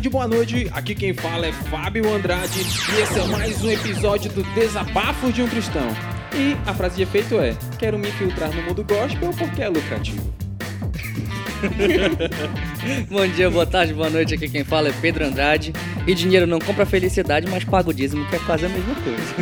tarde, boa noite. Aqui quem fala é Fábio Andrade e esse é mais um episódio do Desabafo de um Cristão. E a frase de efeito é: Quero me infiltrar no mundo gospel porque é lucrativo. Bom dia, boa tarde, boa noite. Aqui quem fala é Pedro Andrade. E dinheiro não compra felicidade, mas paga o dízimo, que é quase a mesma coisa.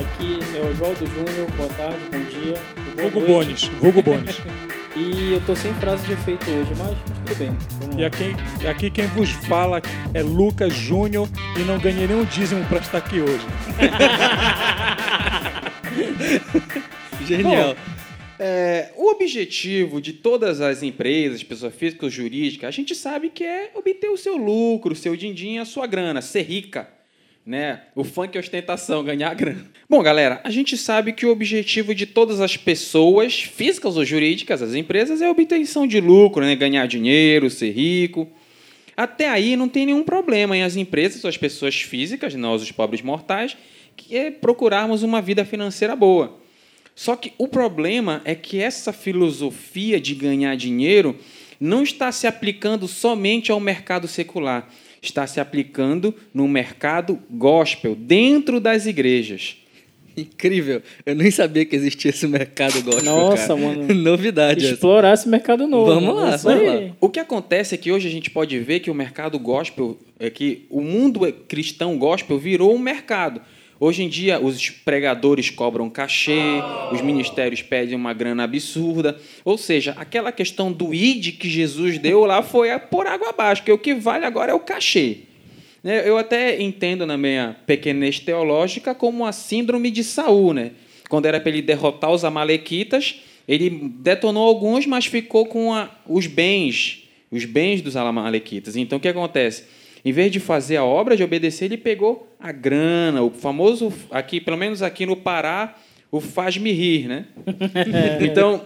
Aqui é o Oswaldo Júnior, boa tarde, bom dia. boa Vulgo noite. Bones, Vulgo Bones. E eu tô sem frase de efeito hoje, mas tudo bem. Vamos E aqui, aqui quem vos fala é Lucas Júnior e não ganhei nenhum dízimo pra estar aqui hoje. Genial. É, o objetivo de todas as empresas, pessoas físicas ou jurídicas, a gente sabe que é obter o seu lucro, o seu din-din, a sua grana, ser rica. Né? O funk é ostentação, ganhar grana. Bom, galera, a gente sabe que o objetivo de todas as pessoas, físicas ou jurídicas, as empresas, é a obtenção de lucro, né? ganhar dinheiro, ser rico. Até aí não tem nenhum problema em as empresas as pessoas físicas, nós os pobres mortais, que é procurarmos uma vida financeira boa. Só que o problema é que essa filosofia de ganhar dinheiro não está se aplicando somente ao mercado secular, está se aplicando no mercado gospel, dentro das igrejas. Incrível. Eu nem sabia que existia esse mercado gospel, Nossa, cara. mano. Novidade essa. Explorar esse mercado novo. Vamos lá, Isso vamos lá. O que acontece é que hoje a gente pode ver que o mercado gospel, é que o mundo cristão gospel virou um mercado. Hoje em dia, os pregadores cobram cachê, os ministérios pedem uma grana absurda. Ou seja, aquela questão do id que Jesus deu lá foi por água abaixo, que o que vale agora é o cachê. Né, Eu até entendo na minha pequenez teológica como a síndrome de Saul, né? Quando era para ele derrotar os amalequitas, ele detonou alguns, mas ficou com a- os bens, os bens dos amalequitas. Então o que acontece? Em vez de fazer a obra de obedecer, ele pegou a grana, o famoso aqui, pelo menos aqui no Pará, o faz-me rir, né? então,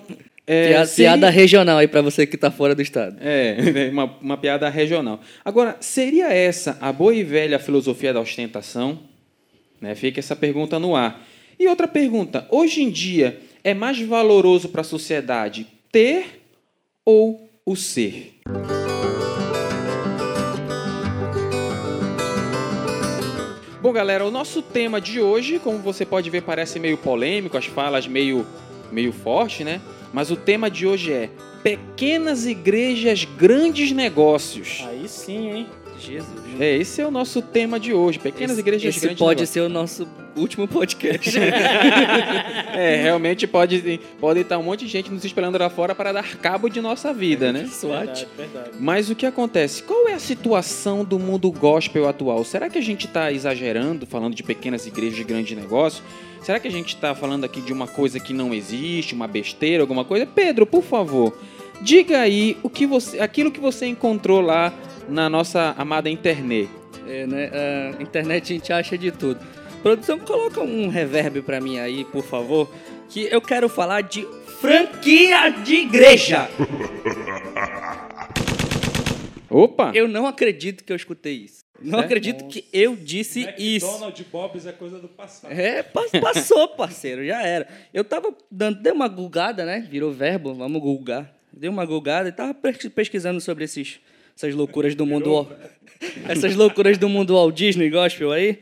é, Piada, seria- piada regional aí pra você que tá fora do estado. é, uma, uma piada regional. Agora, seria essa a boa e velha filosofia da ostentação? Né? Fica essa pergunta no ar. E outra pergunta: hoje em dia é mais valoroso para a sociedade ter ou o ser? Bom, galera, o nosso tema de hoje, como você pode ver, parece meio polêmico, as falas meio, meio fortes, né? Mas o tema de hoje é Pequenas Igrejas, Grandes Negócios. Aí sim, hein? Jesus. É, esse é o nosso tema de hoje, Pequenas Esse, Igrejas, esse Grandes pode Negócios. ser o nosso último podcast. É, realmente pode, pode estar um monte de gente nos esperando lá fora para dar cabo de nossa vida, né? SWAT. Verdade, verdade. Mas o que acontece? Qual é a situação do mundo gospel atual? Será que a gente está exagerando, falando de pequenas igrejas de grande negócio? Será que a gente está falando aqui de uma coisa que não existe, uma besteira, alguma coisa? Pedro, por favor, diga aí o que você, aquilo que você encontrou lá na nossa amada internet. É, né? A internet a gente acha de tudo. Produção, coloca um reverb pra mim aí, por favor. Que eu quero falar de franquia de igreja. Opa! Eu não acredito que eu escutei isso. Não É? acredito que eu disse isso. McDonald's Bob's é coisa do passado. É, pa- passou, parceiro, já era. Eu tava dando, dei uma gulgada, né? Virou verbo, vamos gulgar. Dei uma gulgada e tava pes- pesquisando sobre esses, essas loucuras do mundo. Essas loucuras do mundo Walt Disney Gospel aí.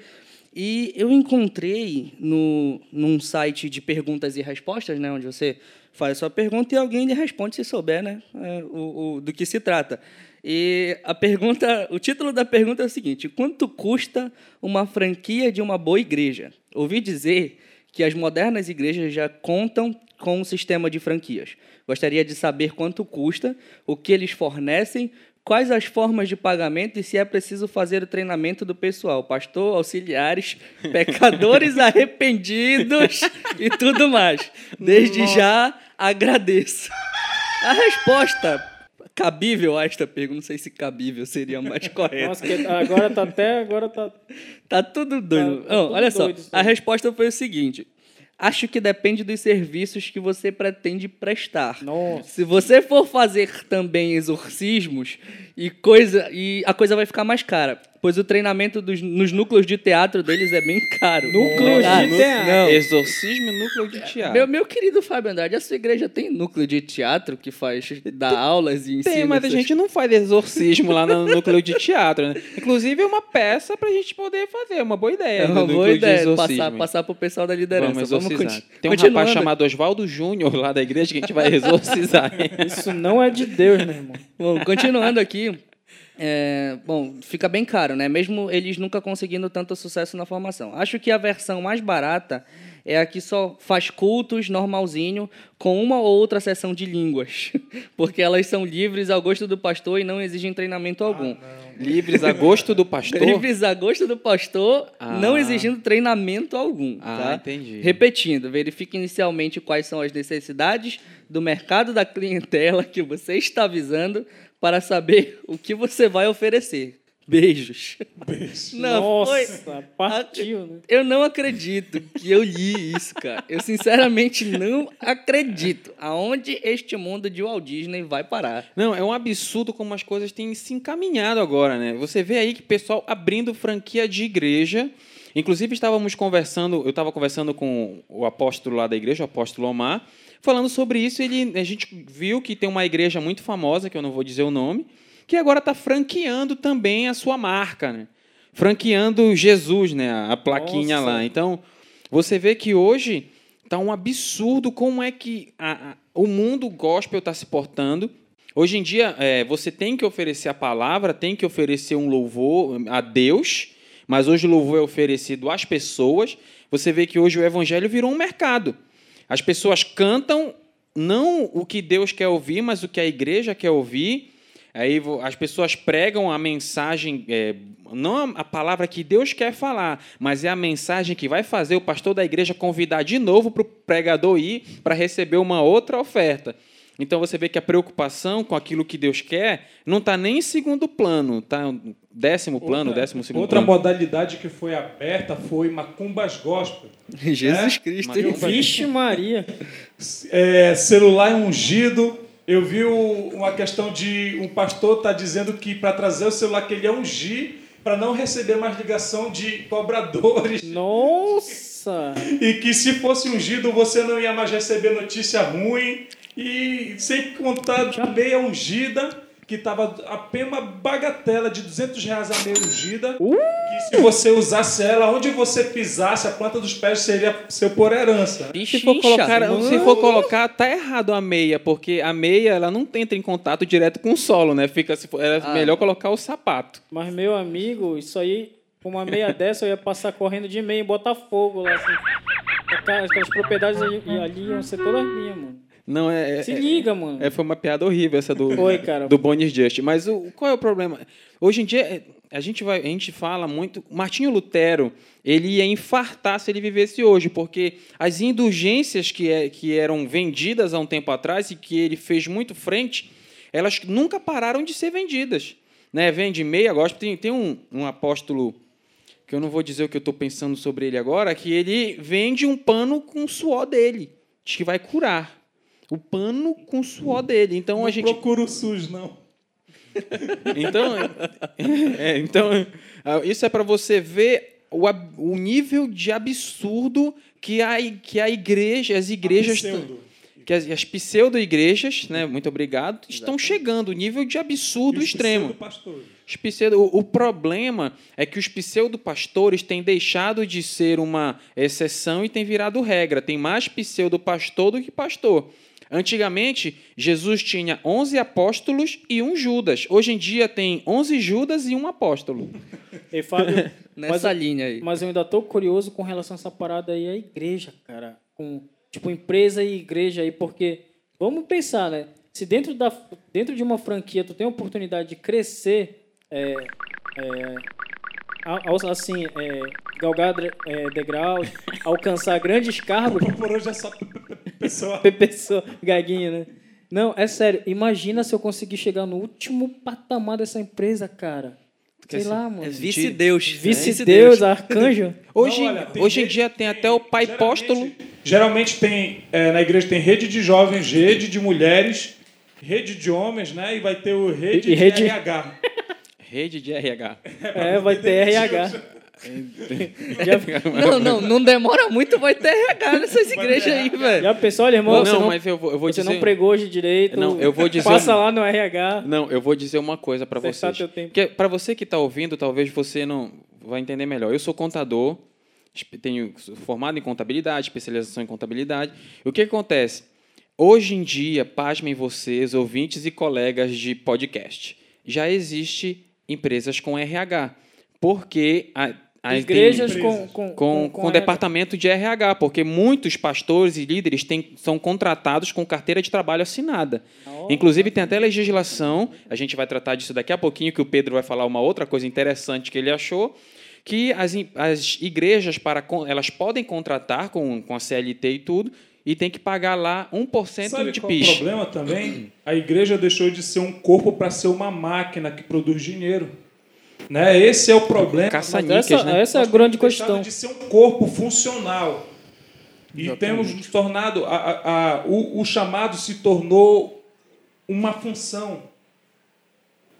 E eu encontrei no, num site de perguntas e respostas, né? Onde você faz a sua pergunta e alguém lhe responde se souber, né? é, o, o- do que se trata. E a pergunta, o título da pergunta é o seguinte: quanto custa uma franquia de uma boa igreja? Ouvi dizer que as modernas igrejas já contam com um sistema de franquias. Gostaria de saber quanto custa, o que eles fornecem, quais as formas de pagamento e se é preciso fazer o treinamento do pessoal, pastor, auxiliares, pecadores arrependidos e tudo mais. Desde já agradeço. A resposta cabível a esta pergunta, não sei se cabível seria mais correto. Nossa, que agora tá até. Agora tá. Tá tudo doido. Tá- tá Não, tudo olha só, doido isso a resposta foi o seguinte: acho que depende dos serviços que você pretende prestar. Nossa. Se você for fazer também exorcismos e coisa e a coisa vai ficar mais cara. pois o treinamento dos, nos núcleos de teatro deles é bem caro. Núcleos de teatro. Não. Exorcismo e núcleo de teatro. Meu, meu querido Fábio Andrade, a sua igreja tem núcleo de teatro que faz, dá aulas e ensina? Tem, mas a essas- gente não faz exorcismo lá no núcleo de teatro, né? Inclusive é uma peça pra gente poder fazer, uma boa ideia. É uma boa de ideia, passar, passar pro pessoal da liderança. Vamos exorcizar. Tem um rapaz chamado Oswaldo Júnior lá da igreja que a gente vai exorcizar. Isso não é de Deus, meu irmão. Bom, continuando aqui. É, bom, fica bem caro, né? Mesmo eles nunca conseguindo tanto sucesso na formação. Acho que a versão mais barata é a que só faz cultos normalzinho, com uma ou outra sessão de línguas. Porque elas são livres ao gosto do pastor e não exigem treinamento algum. Livres a gosto do pastor. Livres a gosto do pastor, Ah. não exigindo treinamento algum. Ah, tá? entendi. Repetindo, verifique inicialmente quais são as necessidades do mercado da clientela que você está visando para saber o que você vai oferecer. Beijos. Não, Nossa, foi- partiu, né? Eu não acredito que eu li isso, cara. Eu sinceramente não acredito aonde este mundo de Walt Disney vai parar. Não, é um absurdo como as coisas têm se encaminhado agora, né? Você vê aí que pessoal abrindo franquia de igreja. Inclusive, estávamos conversando, eu estava conversando com o apóstolo lá da igreja, o apóstolo Omar, falando sobre isso. Ele, a gente viu que tem uma igreja muito famosa, que eu não vou dizer o nome, que agora está franqueando também a sua marca, né? Franqueando Jesus, né? A plaquinha Nossa. lá. Então, você vê que hoje tá um absurdo como é que a- a- o mundo gospel está se portando. Hoje em dia, é, você tem que oferecer a palavra, tem que oferecer um louvor a Deus, mas hoje o louvor é oferecido às pessoas. Você vê que hoje o evangelho virou um mercado. As pessoas cantam não o que Deus quer ouvir, mas o que a igreja quer ouvir. Aí as pessoas pregam a mensagem, é, não a palavra que Deus quer falar, mas é a mensagem que vai fazer o pastor da igreja convidar de novo para o pregador ir para receber uma outra oferta. Então você vê que a preocupação com aquilo que Deus quer não está nem em segundo plano, está décimo plano, décimo segundo Outra plano. modalidade que foi aberta foi Macumbas Gospel. Jesus Cristo. Mas- Vixe Maria. É, celular ungido. Eu vi uma questão de um pastor tá dizendo que para trazer o celular que ele ia ungir para não receber mais ligação de cobradores Nossa. e que se fosse ungido você não ia mais receber notícia ruim e sem contar a meia ungida que estava apenas uma bagatela de 200 reais a meia ungida que se você usasse ela onde você pisasse a planta dos pés seria seu por herança Se for, colocar, mano. se for colocar, tá errado a meia, porque a meia ela não entra em contato direto com o solo, né? Fica, se for- é Ah. melhor colocar o sapato. Mas, meu amigo, isso aí, com uma meia dessa, eu ia passar correndo de meia em Botafogo lá, assim. Aquelas, aquelas propriedades ali, ali iam ser todas minhas, mano. Não é. Se é- liga, mano. É, foi uma piada horrível essa do, cara. do Bonnie Just. Mas o, qual é o problema? Hoje em dia, é, a gente, vai, a gente fala muito. Martinho Lutero, ele ia infartar se ele vivesse hoje, porque as indulgências que, é, que eram vendidas há um tempo atrás e que ele fez muito frente, elas nunca pararam de ser vendidas. Né? Vende meia, gosto. Tem, tem um, um apóstolo que eu não vou dizer o que eu estou pensando sobre ele agora, que ele vende um pano com o suor dele. Diz que vai curar. O pano com o suor dele. Então não a gente. procura o SUS não Então, é, então isso é para você ver o, o nível de absurdo que a, que a igreja, as igrejas, Pseudo. que as, as pseudo-igrejas, né, muito obrigado, estão chegando, o nível de absurdo os extremo. Os pseudo, o, o problema é que os pseudo-pastores têm deixado de ser uma exceção e têm virado regra. Tem mais pseudo-pastor do que pastor. Antigamente, Jesus tinha 11 apóstolos e um Judas. Hoje em dia tem 11 Judas e um apóstolo. Ei, Fábio, mas, Nessa linha aí. mas eu ainda tô curioso com relação a essa parada aí, a igreja, cara. Com, tipo, empresa e igreja aí, porque vamos pensar, né? Se dentro, da, dentro de uma franquia tu tem a oportunidade de crescer, é, é, assim, é, galgar é, degraus, alcançar grandes cargos, Por hoje é só pessoa pessoa, gaguinho, né? Não, é sério. Imagina se eu conseguir chegar no último patamar dessa empresa, cara. Sei Esse- lá, mano. É vice-deus. Vice-deus, arcanjo. Hoje, Não, olha, hoje em dia tem até o pai geralmente- apóstolo. Geralmente tem, é, na igreja tem rede de jovens, rede de mulheres, rede de homens, né? E vai ter o rede E- e de rede- RH. Rede de RH. É, vai ter RH. Já, Não, não, não demora muito, vai ter RH nessas igrejas aí, velho. já pensou, olha, irmão? Não, você não, mas eu vou, eu vou você dizer. não pregou hoje direito. Não, eu vou dizer Passa lá no RH. Não, eu vou dizer uma coisa para vocês. teu tempo. Porque para você que está ouvindo, talvez você não vai entender melhor. Eu sou contador, tenho formado em contabilidade, especialização em contabilidade. O que acontece? Hoje em dia, pasmem vocês, ouvintes e colegas de podcast, já existe empresas com RH, porque a, a- Igrejas com, com, com, com, departamento de RH, porque muitos pastores e líderes têm, são contratados com carteira de trabalho assinada. Inclusive, tem até legislação, a gente vai tratar disso daqui a pouquinho, que o Pedro vai falar uma outra coisa interessante que ele achou, que as, as igrejas, para, elas podem contratar com, com a CLT e tudo, e tem que pagar lá 1% Sabe de qual o problema também? A igreja deixou de ser um corpo para ser uma máquina que produz dinheiro. Né? Esse é o problema. Caça-níqueis, essa, né? essa é a grande questão. de ser um corpo funcional. E temos nos tornado. A, a- a- o, o chamado se tornou uma função.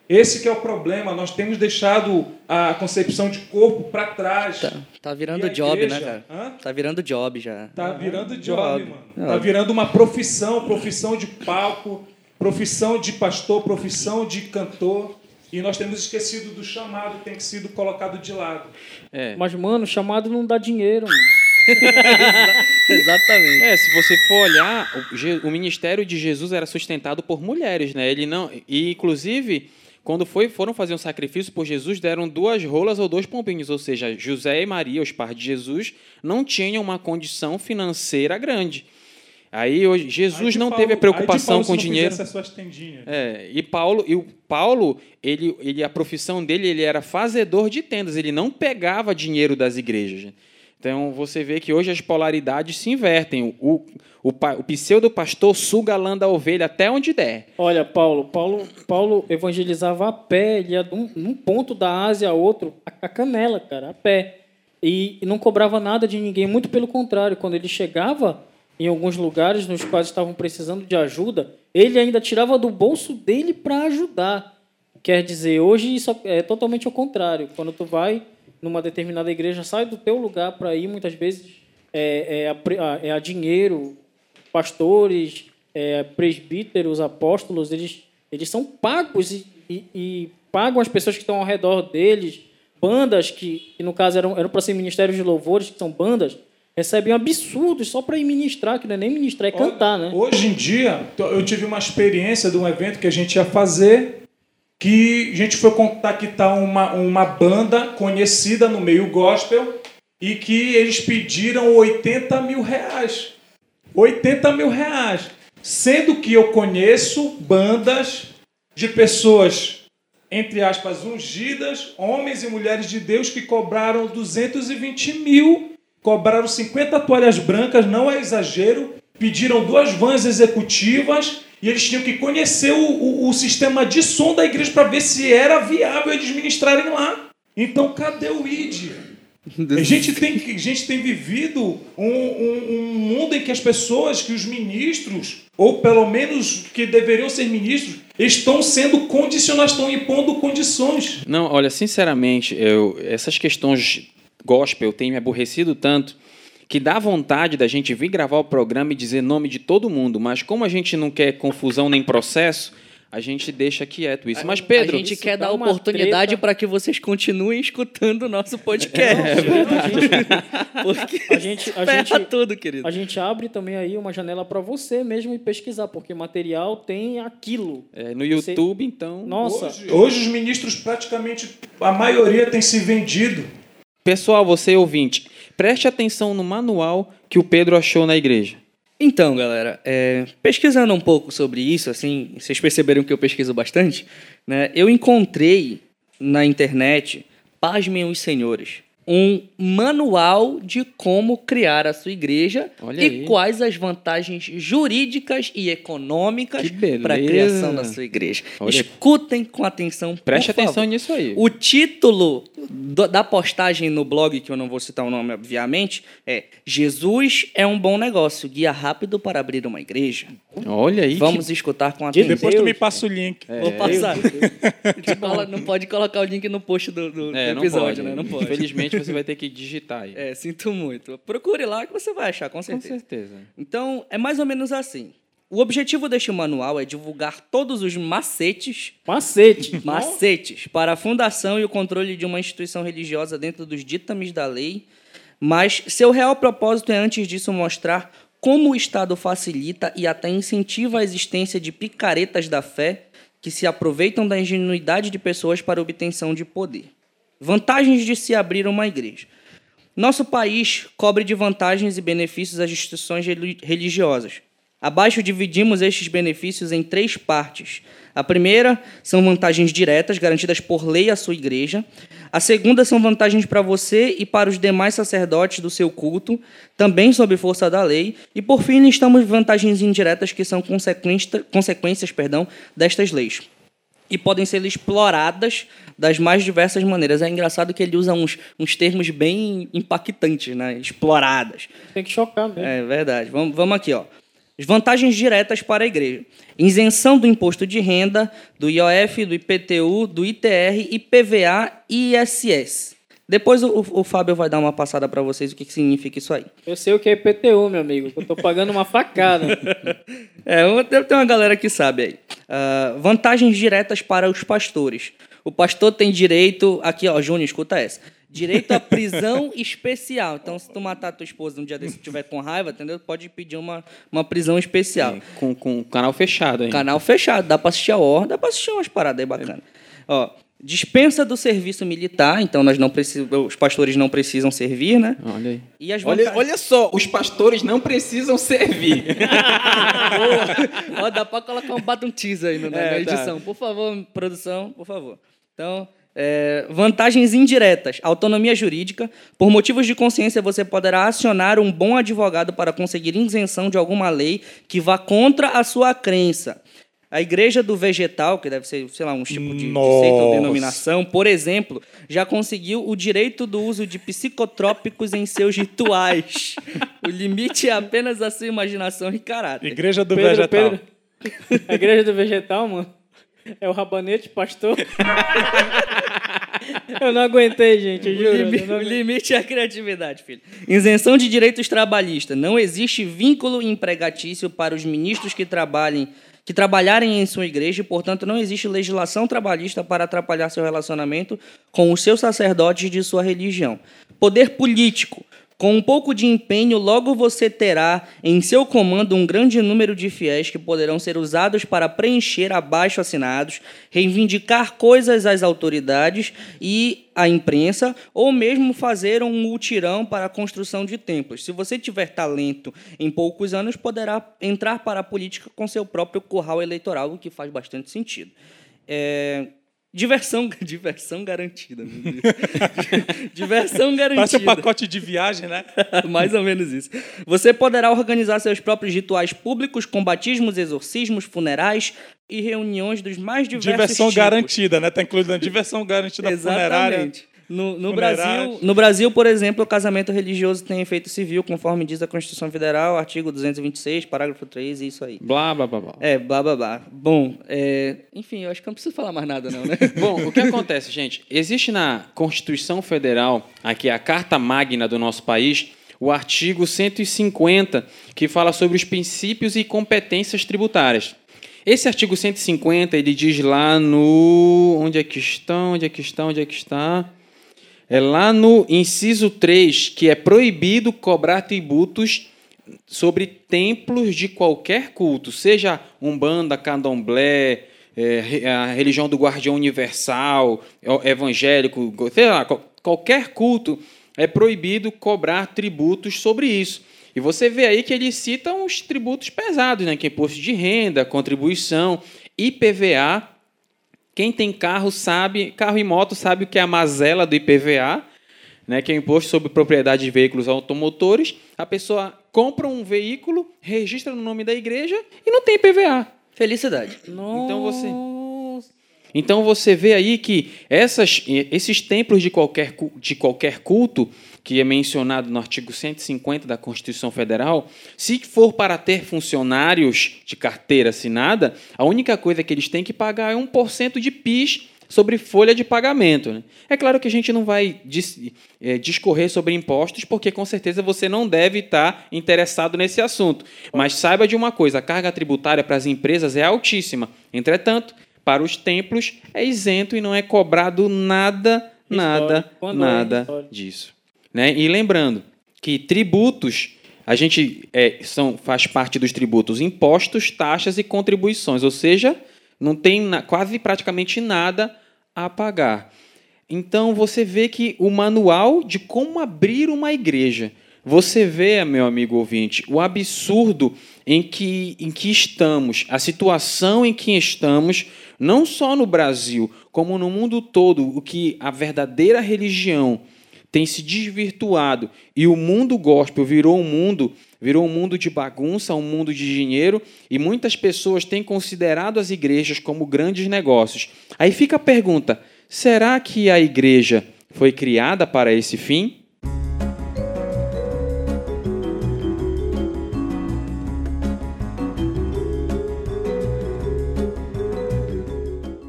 Esse que é o problema. Nós temos deixado a concepção de corpo para trás. Tá, tá virando job, né, cara? Hã? Tá virando job já. Tá virando job, job. mano. Job. Tá virando uma profissão, profissão de palco, profissão de pastor, profissão de cantor. E nós temos esquecido do chamado que tem sido colocado de lado. É. Mas, mano, chamado não dá dinheiro, mano. Exatamente. É, se você for olhar, o, o ministério de Jesus era sustentado por mulheres, né? Ele não, e inclusive, quando foi, foram fazer um sacrifício por Jesus, deram duas rolas ou dois pombinhos, ou seja, José e Maria, os pais de Jesus, não tinham uma condição financeira grande. Aí hoje, Aí Jesus de não Paulo- teve a aí preocupação com não dinheiro. É, e Paulo, e o Paulo, ele, ele, a profissão dele, ele era fazedor de tendas, ele não pegava dinheiro das igrejas. Então você vê que hoje as polaridades se invertem. O, o, o pseudo-pastor suga a lã da ovelha até onde der. Olha, Paulo, Paulo, Paulo evangelizava a pé, ele ia de um, num ponto da Ásia a outro, a, a canela, cara, a pé. E, e não cobrava nada de ninguém, muito pelo contrário, quando ele chegava em alguns lugares nos quais estavam precisando de ajuda, ele ainda tirava do bolso dele para ajudar. Quer dizer, hoje isso é totalmente ao contrário. Quando tu vai numa determinada igreja, sai do teu lugar para ir, muitas vezes é, é, a, é a dinheiro, pastores, é, presbíteros, apóstolos, eles, eles são pagos e, e- e pagam as pessoas que estão ao redor deles, bandas que, que no caso eram eram para ser ministérios de louvores, que são bandas, recebem absurdos só para ir ministrar, que não é nem ministrar, é cantar, né? Hoje em dia, eu tive uma experiência de um evento que a gente ia fazer, que a gente foi contactar uma, uma banda conhecida no meio gospel e que eles pediram 80 mil reais. 80 mil reais. Sendo que eu conheço bandas de pessoas, entre aspas, ungidas, homens e mulheres de Deus que cobraram 220 mil, cobraram 50 toalhas brancas, não é exagero, pediram duas vans executivas e eles tinham que conhecer o, o- o sistema de som da igreja para ver se era viável eles ministrarem lá. Então, cadê o ID? A gente tem, a gente tem vivido um, um- um mundo em que as pessoas, que os ministros, ou pelo menos que deveriam ser ministros, estão sendo condicionados, estão impondo condições. Não, olha, sinceramente, eu, essas questões gospel têm me aborrecido tanto que dá vontade da gente vir gravar o programa e dizer nome de todo mundo, mas como a gente não quer confusão nem processo, a gente deixa quieto isso. Mas, Pedro, a gente quer dar oportunidade para que vocês continuem escutando o nosso podcast. Porque A gente, a ferra gente, tudo, querido. a gente abre também aí uma janela para você mesmo e pesquisar, porque material tem aquilo. é, no YouTube, então. Nossa, Hoje, hoje os ministros praticamente, a maioria tem se vendido. Pessoal, você ouvinte, preste atenção no manual que o Pedro achou na igreja. Então, galera, é, pesquisando um pouco sobre isso, assim, vocês perceberam que eu pesquiso bastante, né? Eu encontrei na internet, pasmem os senhores, um manual de como criar a sua igreja Olha e aí. quais as vantagens jurídicas e econômicas Que para a criação da sua igreja. Olha. Escutem com atenção. Preste por favor. atenção nisso aí. O título do- da postagem no blog, que eu não vou citar o nome, obviamente, é Jesus é um bom negócio, guia rápido para abrir uma igreja. Olha aí. Vamos escutar com atenção. Depois tu Deus, me passa o link. Vou passar. Gente fala- não pode colocar o link no post do, do- que... do É, não episódio, pode. né? Não pode. Infelizmente você vai ter que digitar aí. É, sinto muito. Procure lá que você vai achar, com Com certeza. certeza. Então, é mais ou menos assim. O objetivo deste manual é divulgar todos os macetes Macete. macetes para a fundação e o controle de uma instituição religiosa dentro dos ditames da lei, mas seu real propósito é, antes disso, mostrar como o Estado facilita e até incentiva a existência de picaretas da fé que se aproveitam da ingenuidade de pessoas para obtenção de poder. Vantagens de se abrir uma igreja. Nosso país cobre de vantagens e benefícios as instituições reli- religiosas. Abaixo dividimos estes benefícios em três partes. A primeira são vantagens diretas, garantidas por lei à sua igreja. A segunda são vantagens para você e para os demais sacerdotes do seu culto, também sob força da lei. E por fim, listamos vantagens indiretas que são consequência- consequências perdão, destas leis e podem ser exploradas das mais diversas maneiras. É engraçado que ele usa uns, uns termos bem impactantes, né? Exploradas. Tem que chocar mesmo. É verdade. Vamos, vamos aqui, ó. As vantagens diretas para a igreja. Isenção do imposto de renda, do IOF, do IPTU, do ITR, IPVA e ISS. Depois o, o Fábio vai dar uma passada para vocês o que, que significa isso aí. Eu sei o que é IPTU, meu amigo. Eu tô pagando uma facada. É, uma- deve ter uma galera que sabe aí. Ah, vantagens diretas para os pastores. O pastor tem direito. Aqui, ó, Júnior, escuta essa. Direito à prisão especial. Então, se tu matar tua esposa um dia desse e tiver com raiva, entendeu? Pode pedir uma, uma prisão especial. Com, com canal fechado aí. Canal fechado, dá pra assistir a War, dá pra assistir umas paradas aí bacanas. Ó, dispensa do serviço militar, então nós não precisamos, os pastores não precisam servir, né? Olha aí. E as Olha, vantagens- olha só, os pastores não precisam servir. Ó, dá pra colocar um teaser aí no- na, É, na tá. edição. Por favor, produção, por favor. Então, é, vantagens indiretas. Autonomia jurídica. Por motivos de consciência, você poderá acionar um bom advogado para conseguir isenção de alguma lei que vá contra a sua crença. A igreja do vegetal, que deve ser, sei lá, um tipo de, de seita ou denominação, por exemplo, já conseguiu o direito do uso de psicotrópicos em seus rituais. o limite é apenas a sua imaginação e caráter. Igreja do Pedro, Vegetal. Pedro. A igreja do vegetal, mano. É o rabanete pastor. Eu não aguentei, gente, eu O, juro. limi- o aguentei. limite é a criatividade, filho. Isenção de direitos trabalhistas. Não existe vínculo empregatício para os ministros que trabalhem que trabalharem em sua igreja e, portanto, não existe legislação trabalhista para atrapalhar seu relacionamento com os seus sacerdotes de sua religião. Poder político. Com um pouco de empenho, logo você terá em seu comando um grande número de fiéis que poderão ser usados para preencher abaixo assinados, reivindicar coisas às autoridades e à imprensa, ou mesmo fazer um mutirão para a construção de templos. Se você tiver talento em poucos anos, poderá entrar para a política com seu próprio curral eleitoral, o que faz bastante sentido. É, Diversão, diversão garantida. diversão garantida. Parece um pacote de viagem, né? Mais ou menos isso. Você poderá organizar seus próprios rituais públicos com batismos, exorcismos, funerais e reuniões dos mais diversos Diversão tipos. garantida, né? Tá incluído na diversão garantida funerária. No, no. Brasil, no Brasil, por exemplo, o casamento religioso tem efeito civil, conforme diz a Constituição Federal, artigo 226, parágrafo 3, e isso aí. Blá, blá, blá, blá. É, blá, blá, blá. Bom, é, enfim, eu acho que não preciso falar mais nada, não, né? Bom, o que acontece, gente? Existe na Constituição Federal, aqui a Carta Magna do nosso país, o artigo 150, que fala sobre os princípios e competências tributárias. Esse artigo 150, ele diz lá no. Onde é que está? Onde é que está? Onde é que está? É lá no inciso 3, que é proibido cobrar tributos sobre templos de qualquer culto, seja umbanda, candomblé, é, a religião do guardião universal, é, evangélico, sei lá, qual- qualquer culto é proibido cobrar tributos sobre isso. E você vê aí que ele cita uns tributos pesados, né? Que é imposto de renda, contribuição, IPVA, quem tem carro sabe, carro e moto sabe o que é a mazela do IPVA. né, que é o imposto sobre propriedade de veículos automotores. A pessoa compra um veículo, registra no nome da igreja e não tem PVA. Felicidade. Então você então você vê aí que essas, esses templos de qualquer, de qualquer culto, que é mencionado no artigo 150 da Constituição Federal, se for para ter funcionários de carteira assinada, a única coisa que eles têm que pagar é 1% de PIS sobre folha de pagamento. Né? É claro que a gente não vai dis, é, discorrer sobre impostos, porque com certeza você não deve estar interessado nesse assunto. Mas saiba de uma coisa: a carga tributária para as empresas é altíssima. Entretanto, para os templos é isento e não é cobrado nada, nada, nada é disso. Né? E lembrando que tributos, a gente é, são, faz parte dos tributos impostos, taxas e contribuições, ou seja, não tem na, quase praticamente nada a pagar. Então você vê que o manual de como abrir uma igreja, você vê, meu amigo ouvinte, o absurdo em que, em que estamos, a situação em que estamos, não só no Brasil, como no mundo todo, o que a verdadeira religião tem se desvirtuado e o mundo gospel virou um mundo, virou um mundo de bagunça, um mundo de dinheiro, e muitas pessoas têm considerado as igrejas como grandes negócios. Aí fica a pergunta: será que a igreja foi criada para esse fim?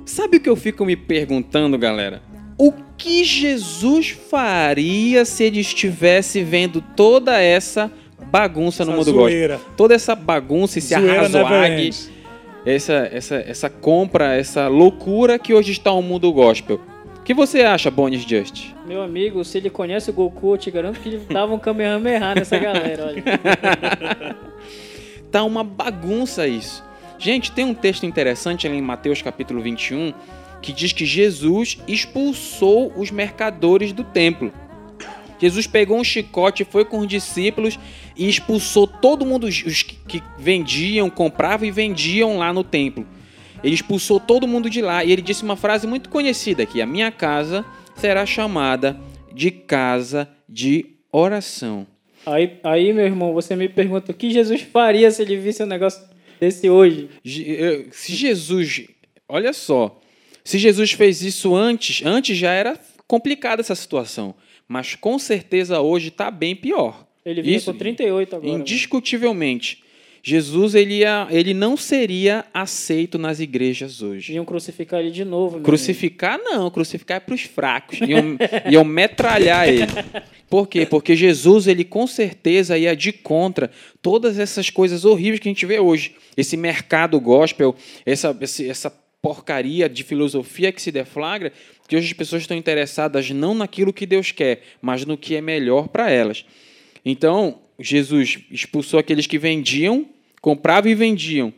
Sabe o que eu fico me perguntando, galera? O que Jesus faria se ele estivesse vendo toda essa bagunça essa no mundo gospel? Toda essa bagunça, esse arrazoague, essa, essa, essa compra, essa loucura que hoje está o mundo gospel. O que você acha, Bonis Just? Meu amigo, se ele conhece o Goku, eu te garanto que ele dava um Kamehameha nessa galera, olha. tá uma bagunça isso. Gente, tem um texto interessante ali em Mateus capítulo 21 que diz que Jesus expulsou os mercadores do templo. Jesus pegou um chicote, foi com os discípulos e expulsou todo mundo os que vendiam, compravam e vendiam lá no templo. Ele expulsou todo mundo de lá e ele disse uma frase muito conhecida aqui: a minha casa será chamada de casa de oração. Aí, aí, meu irmão, você me pergunta o que Jesus faria se ele visse um negócio desse hoje. Se Jesus, olha só, se Jesus fez isso antes, antes já era complicada essa situação, mas com certeza hoje está bem pior. Ele vinha isso, com 38 agora. Né? Indiscutivelmente. Jesus ele, ia, ele não seria aceito nas igrejas hoje. Iam crucificar ele de novo. Crucificar não, crucificar é para os fracos. Iam, iam metralhar ele. Por quê? Porque Jesus ele com certeza ia de contra todas essas coisas horríveis que a gente vê hoje. Esse mercado gospel, essa, essa porcaria de filosofia que se deflagra, que hoje as pessoas estão interessadas não naquilo que Deus quer, mas no que é melhor para elas. Então, Jesus expulsou aqueles que vendiam compravam e vendiam.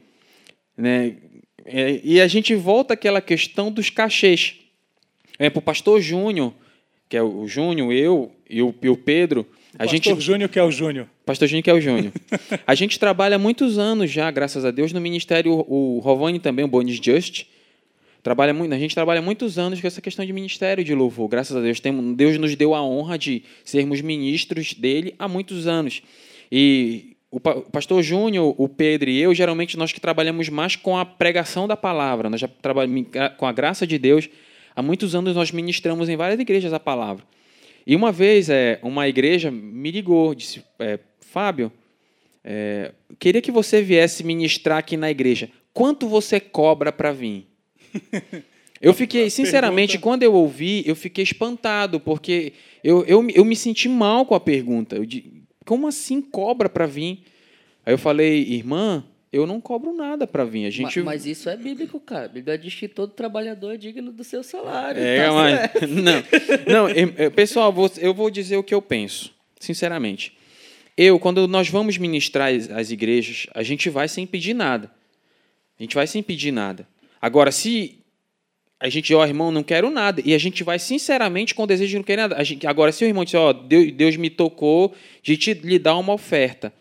Né? É, e a gente volta àquela questão dos cachês. É, para o pastor Júnior, que é o Júnior, eu e o, e o Pedro. A pastor gente, Júnior que é o Júnior. Pastor Júnior que é o Júnior. a gente trabalha há muitos anos já, graças a Deus, no ministério, o Rovani também, o Bonis Just, trabalha muito, a gente trabalha muitos anos com essa questão de ministério de louvor. Graças a Deus, tem, Deus nos deu a honra de sermos ministros dele há muitos anos. E o pastor Júnior, o Pedro e eu, geralmente nós que trabalhamos mais com a pregação da palavra, nós já trabalhamos com a graça de Deus. Há muitos anos nós ministramos em várias igrejas a palavra. E uma vez é, uma igreja me ligou, disse: é, Fábio, é, queria que você viesse ministrar aqui na igreja. Quanto você cobra para vir? Eu fiquei, sinceramente, pergunta... quando eu ouvi, eu fiquei espantado, porque eu, eu, eu me senti mal com a pergunta. Eu, como assim cobra para vir? Aí eu falei, irmã, eu não cobro nada para vir. A gente... Mas, mas, isso é bíblico, cara. A Bíblia diz que todo trabalhador é digno do seu salário. É, tá mas... não, não eu, pessoal, eu vou dizer o que eu penso, sinceramente. Eu, quando nós vamos ministrar as igrejas, a gente vai sem pedir nada. A gente vai sem pedir nada. Agora, se a gente, ó, irmão, não quero nada. E a gente vai sinceramente com o desejo de não querer nada. Gente, agora, se o irmão disser, ó, Deus, Deus me tocou de te, lhe dar uma oferta.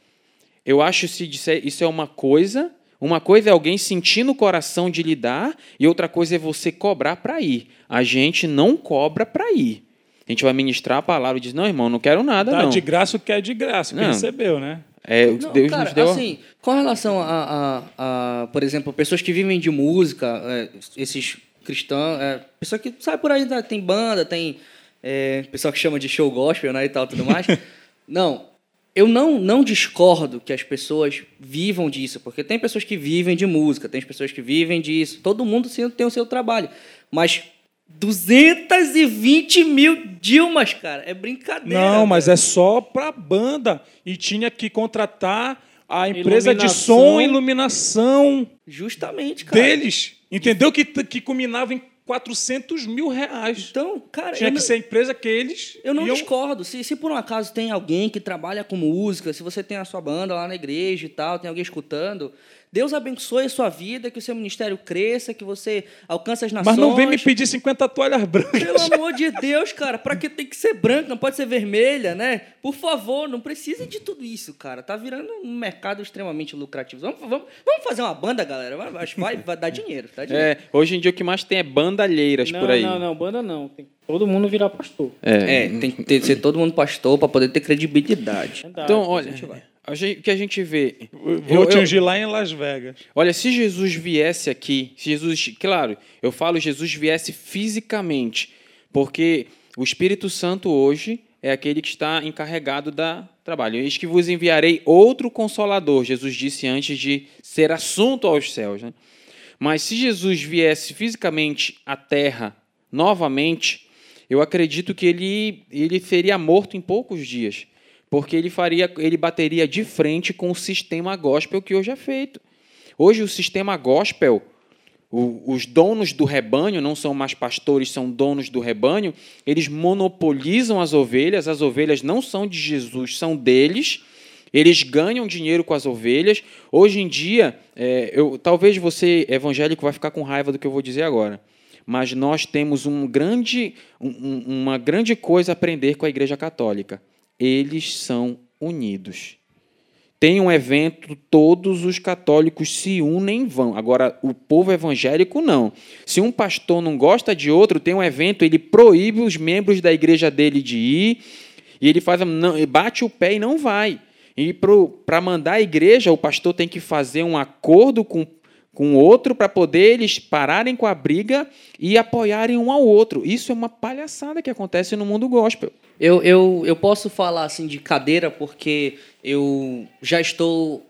Eu acho que isso é uma coisa. Uma coisa é alguém sentir no coração de lhe dar, e outra coisa é você cobrar para ir. A gente não cobra para ir. A gente vai ministrar a palavra e diz: Não, irmão, não quero nada, Dá não. de graça o que é de graça, o que Não. recebeu, né? É, Não, Deus cara, nos deu. assim, com relação a, a, a, por exemplo, pessoas que vivem de música, é, esses cristãos, é, pessoa que sai por aí, né, tem banda, tem é, pessoal que chama de show gospel, né, e tal, tudo mais. não, eu não, não discordo que as pessoas vivam disso, porque tem pessoas que vivem de música, tem pessoas que vivem disso, todo mundo sim, tem o seu trabalho, mas 220 mil Dilmas, cara, é brincadeira. Não, mas velho. é só pra banda. E tinha que contratar a empresa de Iluminação. som e iluminação Justamente, cara. deles. Entendeu? Que, que culminava em 400 mil reais. Então, cara, Tinha que não- ser a empresa que eles. Eu não iam- discordo. Se, se por um acaso tem alguém que trabalha com música, se você tem a sua banda lá na igreja e tal, tem alguém escutando, Deus abençoe a sua vida, que o seu ministério cresça, que você alcance as nações. Mas não vem me pedir 50 toalhas brancas. Pelo amor de Deus, cara, pra que tem que ser branca? Não pode ser vermelha, né? Por favor, não precisa de tudo isso, cara. Tá virando um mercado extremamente lucrativo. Vamos, vamos, vamos fazer uma banda, galera. Vai, acho que vai, vai dar dinheiro, tá dinheiro. É, hoje em dia o que mais tem é bandalheiras Não, por aí. não, não, banda não. Tem que todo mundo virar pastor. É. É, tem que ter- ser todo mundo pastor pra poder ter credibilidade. Verdade. Então, olha, a gente- o que a gente vê. Vou Eu- te eu- lá em Las Vegas. Olha, se Jesus viesse aqui, se Jesus, claro, eu falo Jesus viesse fisicamente, porque o Espírito Santo hoje é aquele que está encarregado da trabalho. Eis que vos enviarei outro consolador, Jesus disse antes de ser assunto aos céus. Né? Mas se Jesus viesse fisicamente à terra novamente, eu acredito que ele, ele seria morto em poucos dias, porque ele faria, ele bateria de frente com o sistema gospel que hoje é feito. Hoje o sistema gospel, o- os donos do rebanho, não são mais pastores, são donos do rebanho, eles monopolizam as ovelhas, as ovelhas não são de Jesus, são deles. Eles ganham dinheiro com as ovelhas. Hoje em dia, é, eu, talvez você, evangélico, vai ficar com raiva do que eu vou dizer agora. Mas nós temos um grande, um- um- uma grande coisa a aprender com a Igreja Católica. Eles são unidos. Tem um evento, todos os católicos se unem e vão. Agora, o povo evangélico não. Se um pastor não gosta de outro, tem um evento, ele proíbe os membros da igreja dele de ir, e ele faz, não, bate o pé e não vai. E para mandar a igreja, o pastor tem que fazer um acordo com com outro para poder eles pararem com a briga e apoiarem um ao outro. Isso é uma palhaçada que acontece no mundo gospel. Eu, eu, eu posso falar assim de cadeira porque eu já estou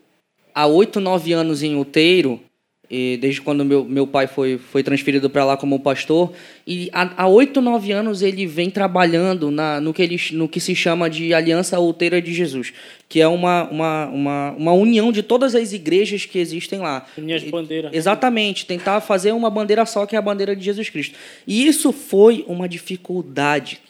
há oito, nove anos em outeiro, e desde quando meu, meu pai foi, foi transferido para lá como pastor. E há oito, nove anos ele vem trabalhando na, no, que ele, no que se chama de Aliança Outeira de Jesus, que é uma, uma, uma, uma união de todas as igrejas que existem lá. Unir as bandeiras. Exatamente, tentar fazer uma bandeira só, que é a bandeira de Jesus Cristo. E isso foi uma dificuldade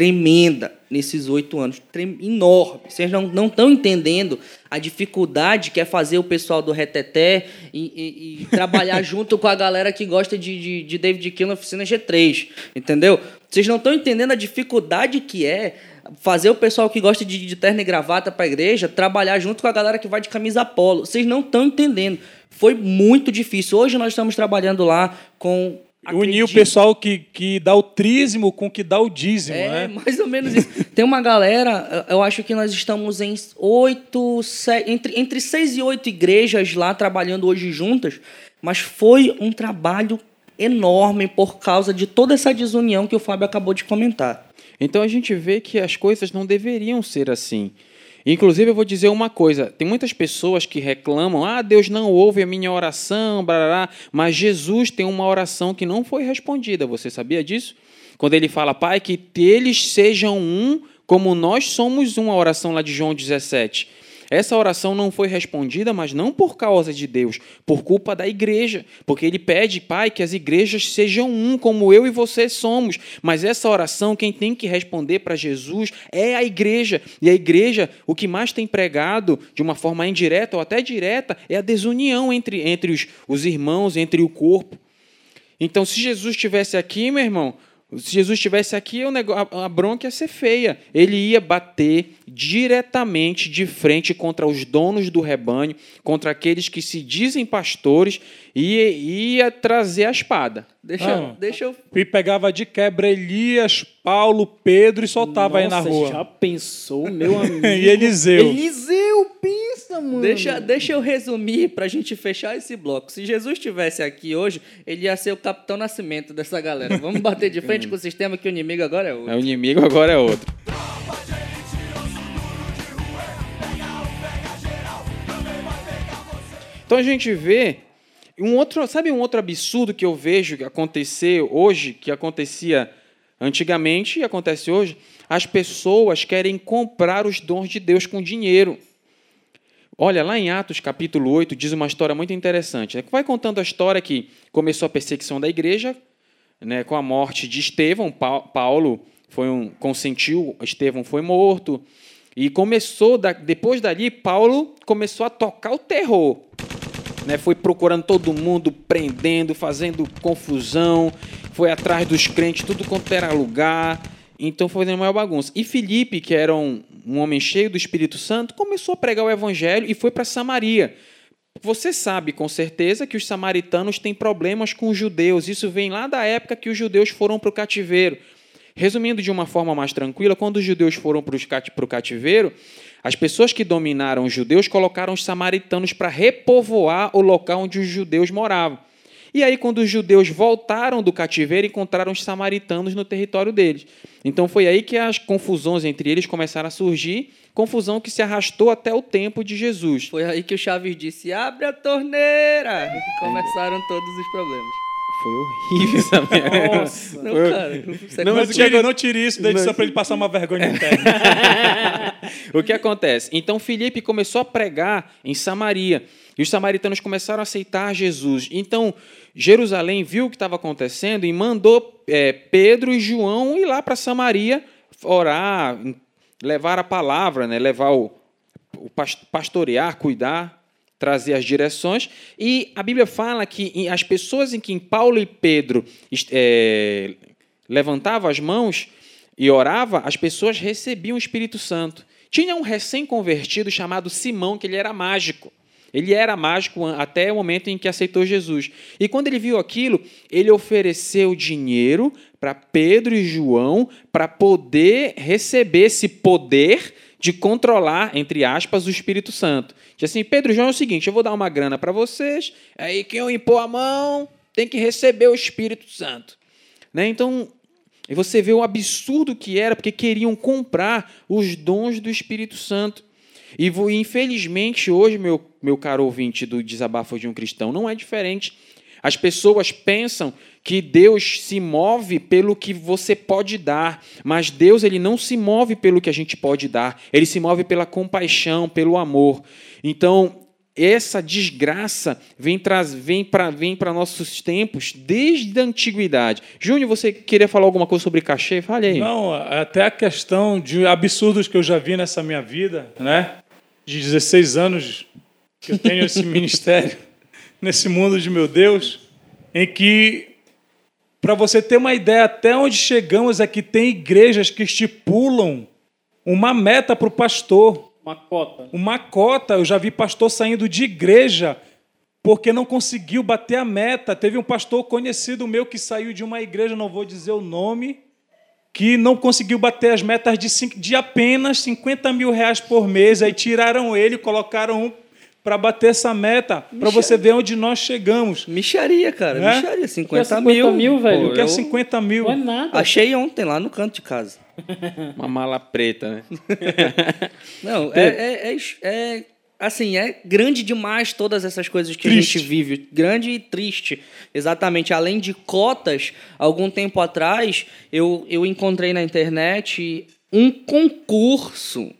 tremenda nesses oito anos, trem- enorme. Vocês não estão entendendo a dificuldade que é fazer o pessoal do Reteté e, e- e trabalhar junto com a galera que gosta de, de, de David Kill na oficina G3, entendeu? Vocês não estão entendendo a dificuldade que é fazer o pessoal que gosta de, de terno e gravata para a igreja trabalhar junto com a galera que vai de camisa polo. Vocês não estão entendendo. Foi muito difícil. Hoje nós estamos trabalhando lá com Unir o pessoal que, que dá o trízimo com o que dá o dízimo, é, né? mais ou menos isso. Tem uma galera, eu acho que nós estamos em oito, entre, entre seis e oito igrejas lá trabalhando hoje juntas, mas foi um trabalho enorme por causa de toda essa desunião que o Fábio acabou de comentar. Então a gente vê que as coisas não deveriam ser assim. Inclusive, eu vou dizer uma coisa: tem muitas pessoas que reclamam, ah, Deus não ouve a minha oração, brará, mas Jesus tem uma oração que não foi respondida. Você sabia disso? Quando ele fala, Pai, que eles sejam um, como nós somos um, a oração lá de João 17. Essa oração não foi respondida, mas não por causa de Deus, por culpa da igreja. Porque ele pede, Pai, que as igrejas sejam um, como eu e você somos. Mas essa oração, quem tem que responder para Jesus é a igreja. E a igreja, o que mais tem pregado, de uma forma indireta ou até direta, é a desunião entre, entre os, os irmãos, entre o corpo. Então, se Jesus estivesse aqui, meu irmão, Se Jesus estivesse aqui, a bronca ia ser feia. Ele ia bater diretamente de frente contra os donos do rebanho, contra aqueles que se dizem pastores, e ia trazer a espada. Deixa, Não. deixa eu. E pegava de quebra Elias, Paulo, Pedro e soltava aí na Nossa, rua. já pensou, meu amigo? E Eliseu. Eliseu, pensa, mano. Deixa, deixa eu resumir pra gente fechar esse bloco. Se Jesus estivesse aqui hoje, ele ia ser o capitão nascimento dessa galera. Vamos bater de frente com o sistema que o inimigo agora é outro. O inimigo agora é outro. Então a gente vê um outro, sabe um outro absurdo que eu vejo acontecer hoje, que acontecia antigamente e acontece hoje? As pessoas querem comprar os dons de Deus com dinheiro. Olha, lá em Atos capítulo 8 diz uma história muito interessante. né? Vai contando a história que começou a perseguição da igreja, né, com a morte de Estevão. Pa- Paulo foi um consentiu, Estevão foi morto. E começou, depois dali, Paulo começou a tocar o terror. Né, foi procurando todo mundo, prendendo, fazendo confusão, foi atrás dos crentes, tudo quanto era lugar. Então foi fazendo maior bagunça. E Filipe, que era um, um homem cheio do Espírito Santo, começou a pregar o evangelho e foi para Samaria. Você sabe com certeza que os samaritanos têm problemas com os judeus. Isso vem lá da época que os judeus foram para o cativeiro. Resumindo de uma forma mais tranquila, quando os judeus foram para o cativeiro, as pessoas que dominaram os judeus colocaram os samaritanos para repovoar o local onde os judeus moravam. E aí, quando os judeus voltaram do cativeiro, encontraram os samaritanos no território deles. Então, foi aí que as confusões entre eles começaram a surgir, confusão que se arrastou até o tempo de Jesus. Foi aí que o Chaves disse: abre a torneira! E começaram todos os problemas. Foi horrível essa merda. Nossa. Não, Foi- cara. Não, Não, mas o que tire, não tire isso da edição para ele passar uma vergonha interna. O que acontece? Então Filipe começou a pregar em Samaria e os samaritanos começaram a aceitar Jesus. Então Jerusalém viu o que estava acontecendo e mandou eh, Pedro e João ir lá para Samaria orar, levar a palavra, né? levar o, o pas- pastorear, cuidar, trazer as direções. E a Bíblia fala que as pessoas em quem Paulo e Pedro eh, levantavam as mãos e orava, as pessoas recebiam o Espírito Santo. Tinha um recém-convertido chamado Simão, que ele era mágico. Ele era mágico até o momento em que aceitou Jesus. E quando ele viu aquilo, ele ofereceu dinheiro para Pedro e João para poder receber esse poder de controlar, entre aspas, o Espírito Santo. Diz assim, Pedro João é o seguinte, eu vou dar uma grana para vocês, aí quem eu impor a mão tem que receber o Espírito Santo. Né? Então, você vê o absurdo que era, porque queriam comprar os dons do Espírito Santo. E infelizmente, hoje, meu, meu caro ouvinte do Desabafo de um Cristão, não é diferente. As pessoas pensam que Deus se move pelo que você pode dar, mas Deus ele não se move pelo que a gente pode dar, ele se move pela compaixão, pelo amor. Então, essa desgraça vem traz vem para vem para nossos tempos desde a antiguidade. Júnior, você queria falar alguma coisa sobre cachê? Fale aí. Não, até a questão de absurdos que eu já vi nessa minha vida, né? De 16 anos que eu tenho esse ministério, nesse mundo de meu Deus, em que, para você ter uma ideia até onde chegamos, é que tem igrejas que estipulam uma meta para o pastor. Uma cota. Uma cota, eu já vi pastor saindo de igreja porque não conseguiu bater a meta. Teve um pastor conhecido meu que saiu de uma igreja, não vou dizer o nome, que não conseguiu bater as metas de, de apenas 50 mil reais por mês. Aí tiraram ele, colocaram um para bater essa meta, para você ver onde nós chegamos. Micharia, cara. Né? Micharia. 50, 50 mil. mil, velho? Pô, Que é eu 50 mil. Não é nada. Achei ontem lá no canto de casa. Uma mala preta, né? Não, é, é, é, é- assim, é grande demais todas essas coisas que Triste. a gente vive. Grande e triste. Exatamente. Além de cotas, algum tempo atrás, eu, eu encontrei na internet um concurso.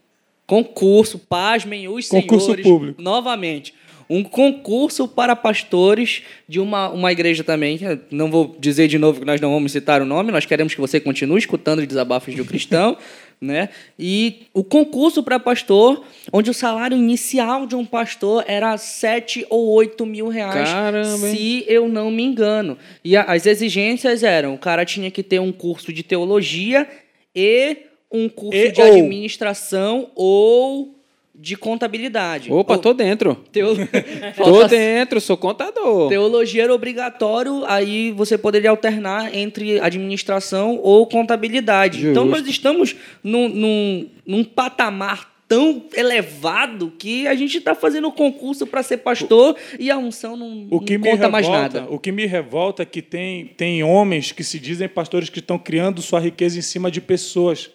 Concurso, pasmem os Concurso senhores. público. Novamente. Um concurso para pastores de uma, uma igreja também. Não vou dizer de novo que nós não vamos citar o nome, nós queremos que você continue escutando os desabafos do cristão. né? E o concurso para pastor, onde o salário inicial de um pastor era 7 ou 8 mil reais, Caramba, se eu não me engano. E a- as exigências eram: o cara tinha que ter um curso de teologia e um curso E de ou- administração ou de contabilidade. Opa, Ou- tô dentro. teo- Tô dentro, sou contador. Teologia era obrigatório, aí você poderia alternar entre administração ou contabilidade. Justo. Então nós estamos num, num, num patamar tão elevado que a gente está fazendo concurso para ser pastor e a unção não, O que não conta revolta, mais nada. o que me revolta é que tem, tem homens que se dizem pastores que estão criando sua riqueza em cima de pessoas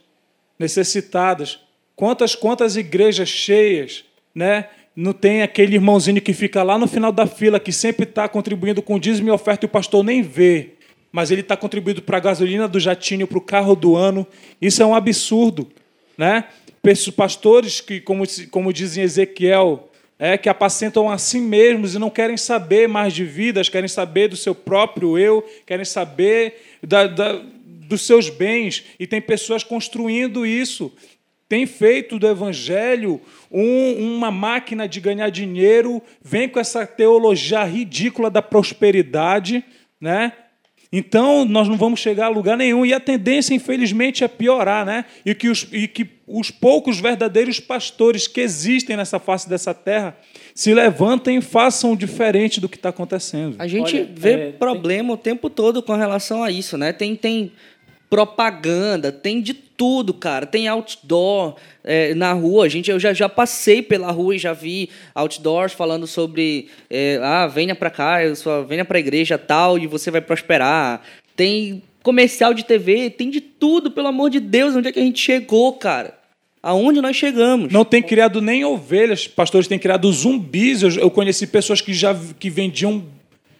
necessitadas. Quantas quantas igrejas cheias, né? Não tem aquele irmãozinho que fica lá no final da fila que sempre está contribuindo com dízimo e oferta e o pastor nem vê, mas ele está contribuindo para a gasolina do jatinho, para o carro do ano. Isso é um absurdo, né? Pastores que, como, como dizem Ezequiel, é, que apacentam a si mesmos e não querem saber mais de vidas, querem saber do seu próprio eu, querem saber da- da- dos seus bens. E tem pessoas construindo isso. Tem feito do evangelho um- uma máquina de ganhar dinheiro, vem com essa teologia ridícula da prosperidade, né? Então, nós não vamos chegar a lugar nenhum. E a tendência, infelizmente, é piorar, né? E que os, e que os poucos verdadeiros pastores que existem nessa face dessa terra se levantem e façam diferente do que está acontecendo. A gente Olha, vê é, tem- problema o tempo todo com relação a isso, né? Tem, tem propaganda, tem de tudo, cara. Tem outdoor é, na rua. A gente, eu já, já passei pela rua e já vi outdoors falando sobre é, ah, venha pra cá, eu venha pra igreja tal e você vai prosperar. Tem comercial de TV, tem de tudo, pelo amor de Deus. Onde é que a gente chegou, cara? Aonde nós chegamos? Não tem criado nem ovelhas, pastores têm criado zumbis. Eu, eu conheci pessoas que já que vendiam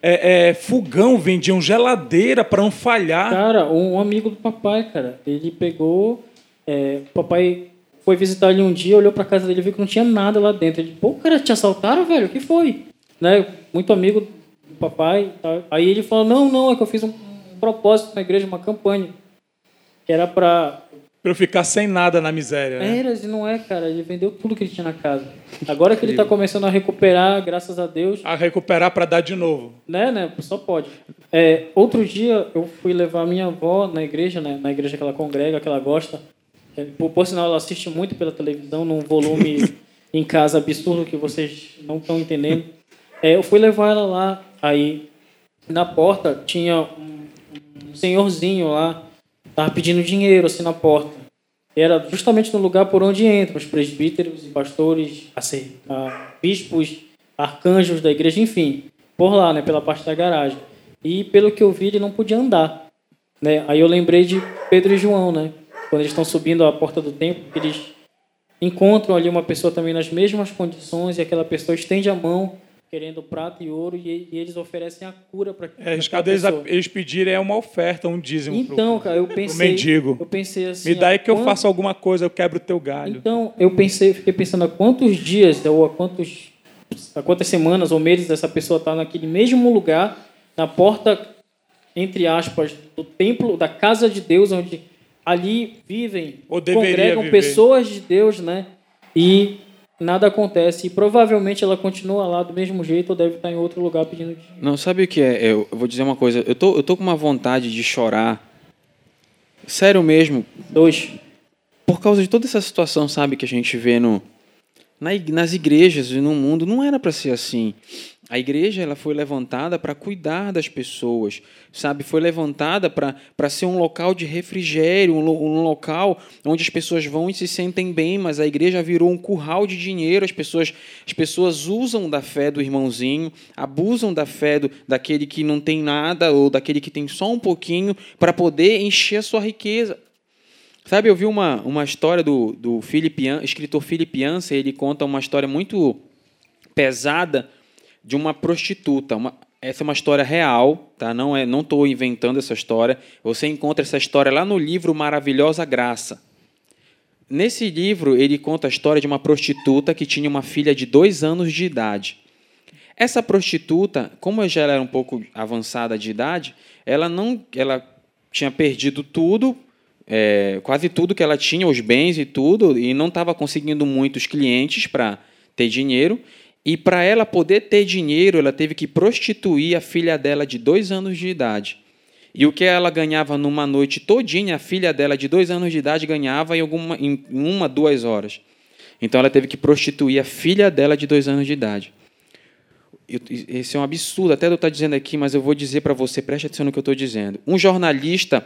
é, é, fogão, vendiam geladeira para não falhar. Cara, um amigo do papai, cara, ele pegou. é, papai foi visitar ele um dia, olhou pra casa dele e viu que não tinha nada lá dentro. Ele, pô, cara, te assaltaram, velho? O que foi? Né? Muito amigo do papai. tal. Aí ele falou: não, não, é que eu fiz um, propósito na igreja, uma campanha. Que era pra. Para eu ficar sem nada na miséria. Né? Era, e não é, cara. Ele vendeu tudo que ele tinha na casa. Agora que ele tá começando a recuperar, graças a Deus. A recuperar para dar de novo. Né, né? Só pode. É, outro dia eu fui levar minha avó na igreja, né? Na igreja que ela congrega, que ela gosta. É, por, por sinal, ela assiste muito pela televisão, num volume em casa absurdo que vocês não estão entendendo. É, eu fui levar ela lá, aí na porta tinha um senhorzinho lá, tava pedindo dinheiro assim na porta. Era justamente no lugar por onde entram os presbíteros e pastores, assim, bispos, arcanjos da igreja, enfim, por lá, né, pela parte da garagem. E pelo que eu vi, ele não podia andar, né? Aí eu lembrei de Pedro e João, né? Quando eles estão subindo a porta do templo, eles encontram ali uma pessoa também nas mesmas condições e aquela pessoa estende a mão querendo prata e ouro e, e eles oferecem a cura para É arriscado eles, eles pedirem é uma oferta, um dízimo. pro- Então, cara, eu pro pensei, mendigo. eu pensei assim, Me dá aí que eu faço alguma coisa, eu quebro o teu galho. Então, eu pensei, fiquei pensando há quantos dias ou há quantos há quantas semanas ou meses essa pessoa está naquele mesmo lugar, na porta entre aspas do templo, da casa de Deus, onde ali vivem, congregam viver. pessoas de Deus, né? E nada acontece e provavelmente ela continua lá do mesmo jeito ou deve estar em outro lugar pedindo dinheiro. Não, sabe o que é? Eu, eu vou dizer uma coisa. Eu tô, eu tô com uma vontade de chorar. Sério mesmo. Dois. Por causa de toda essa situação, sabe, que a gente vê no, na nas igrejas e no mundo. Não era para ser assim. A igreja ela foi levantada para cuidar das pessoas, sabe? Foi levantada para ser um local de refrigério, um, um local onde as pessoas vão e se sentem bem, mas a igreja virou um curral de dinheiro. As pessoas, as pessoas usam da fé do irmãozinho, abusam da fé do, daquele que não tem nada ou daquele que tem só um pouquinho para poder encher a sua riqueza. Sabe, eu vi uma, uma história do, do Philip escritor Philip Yancey, ele conta uma história muito pesada de uma prostituta. Uma, essa é uma história real, tá? Não é, não estou inventando essa história. Você encontra essa história lá no livro Maravilhosa Graça. Nesse livro, ele conta a história de uma prostituta que tinha uma filha de dois anos de idade. Essa prostituta, como já era um pouco avançada de idade, ela não, ela tinha perdido tudo, é, quase tudo que ela tinha, os bens e tudo, e não estava conseguindo muitos clientes para ter dinheiro. E para ela poder ter dinheiro, ela teve que prostituir a filha dela de dois anos de idade. E o que ela ganhava numa noite todinha, a filha dela de dois anos de idade ganhava em, alguma, em uma, duas horas. Então ela teve que prostituir a filha dela de dois anos de idade. Esse é um absurdo, até eu estar dizendo aqui, mas eu vou dizer para você, preste atenção no que eu estou dizendo. Um jornalista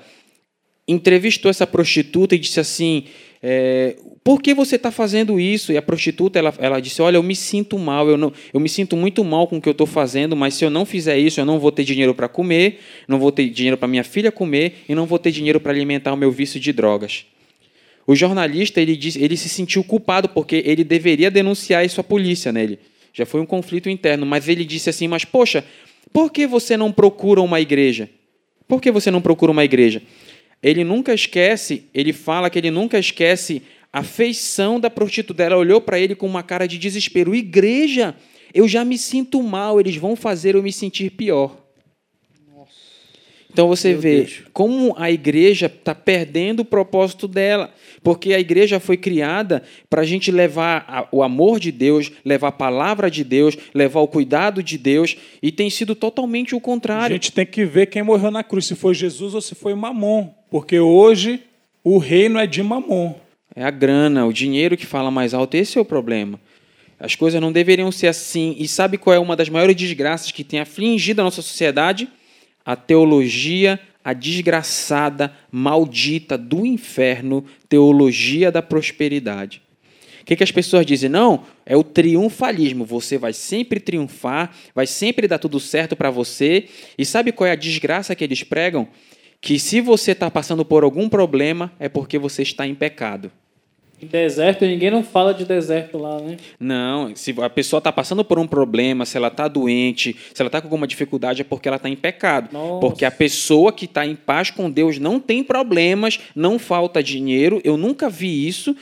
entrevistou essa prostituta e disse assim: é, por que você está fazendo isso? E a prostituta ela, ela disse: Olha, eu me sinto mal, eu, não, eu me sinto muito mal com o que eu estou fazendo, mas se eu não fizer isso, eu não vou ter dinheiro para comer, não vou ter dinheiro para minha filha comer e não vou ter dinheiro para alimentar o meu vício de drogas. O jornalista ele, disse, ele se sentiu culpado porque ele deveria denunciar isso à polícia. Né? Ele, já foi um conflito interno, mas ele disse assim: Mas poxa, por que você não procura uma igreja? Por que você não procura uma igreja? Ele nunca esquece, ele fala que ele nunca esquece a feição da prostituta. Ela olhou para ele com uma cara de desespero. Igreja, eu já me sinto mal, eles vão fazer eu me sentir pior. Então você Meu vê Deus. como a igreja está perdendo o propósito dela, porque a igreja foi criada para a gente levar o amor de Deus, levar a palavra de Deus, levar o cuidado de Deus, e tem sido totalmente o contrário. A gente tem que ver quem morreu na cruz, se foi Jesus ou se foi Mamon, porque hoje o reino é de Mamon. É a grana, o dinheiro que fala mais alto. Esse é o problema. As coisas não deveriam ser assim. E sabe qual é uma das maiores desgraças que tem afligido a nossa sociedade? A teologia, a desgraçada, maldita do inferno, teologia da prosperidade. O que, que as pessoas dizem? Não, é o triunfalismo. Você vai sempre triunfar, vai sempre dar tudo certo para você. E sabe qual é a desgraça que eles pregam? Que se você está passando por algum problema, é porque você está em pecado. Em deserto, ninguém não fala de deserto lá, né? Não, se a pessoa está passando por um problema, se ela está doente, se ela está com alguma dificuldade, é porque ela está em pecado. Nossa. Porque a pessoa que está em paz com Deus não tem problemas, não falta dinheiro. Eu nunca vi isso.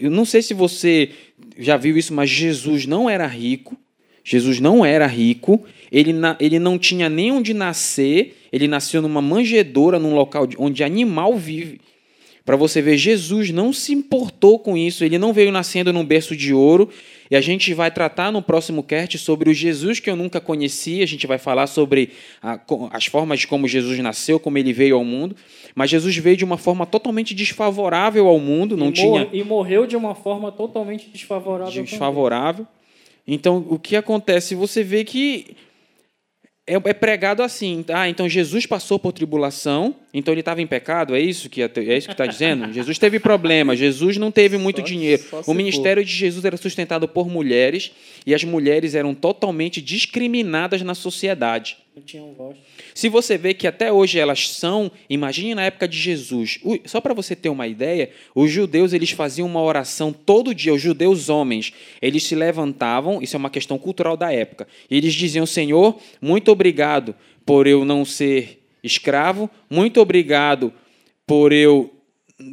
Eu não sei se você já viu isso, mas Jesus não era rico. Jesus não era rico. Ele, ele não tinha nem onde nascer. Ele nasceu numa manjedoura, num local onde animal vive. Para você ver, Jesus não se importou com isso, ele não veio nascendo num berço de ouro. E a gente vai tratar no próximo cast sobre o Jesus que eu nunca conheci. A gente vai falar sobre a, as formas de como Jesus nasceu, como ele veio ao mundo. Mas Jesus veio de uma forma totalmente desfavorável ao mundo. Não e tinha e morreu de uma forma totalmente desfavorável. Desfavorável. Então, o que acontece? Você vê que é, é, pregado assim. Ah, então Jesus passou por tribulação, então ele estava em pecado, é isso que é isso que está dizendo? Jesus teve problema, Jesus não teve muito só, dinheiro. Só o ministério for. de Jesus era sustentado por mulheres e as mulheres eram totalmente discriminadas na sociedade. Tinham voz. Se você vê que até hoje elas são, imagine na época de Jesus. Só para você ter uma ideia, os judeus eles faziam uma oração todo dia, os judeus homens, eles se levantavam, isso é uma questão cultural da época. E eles diziam: "Senhor, muito obrigado por eu não ser escravo, muito obrigado por eu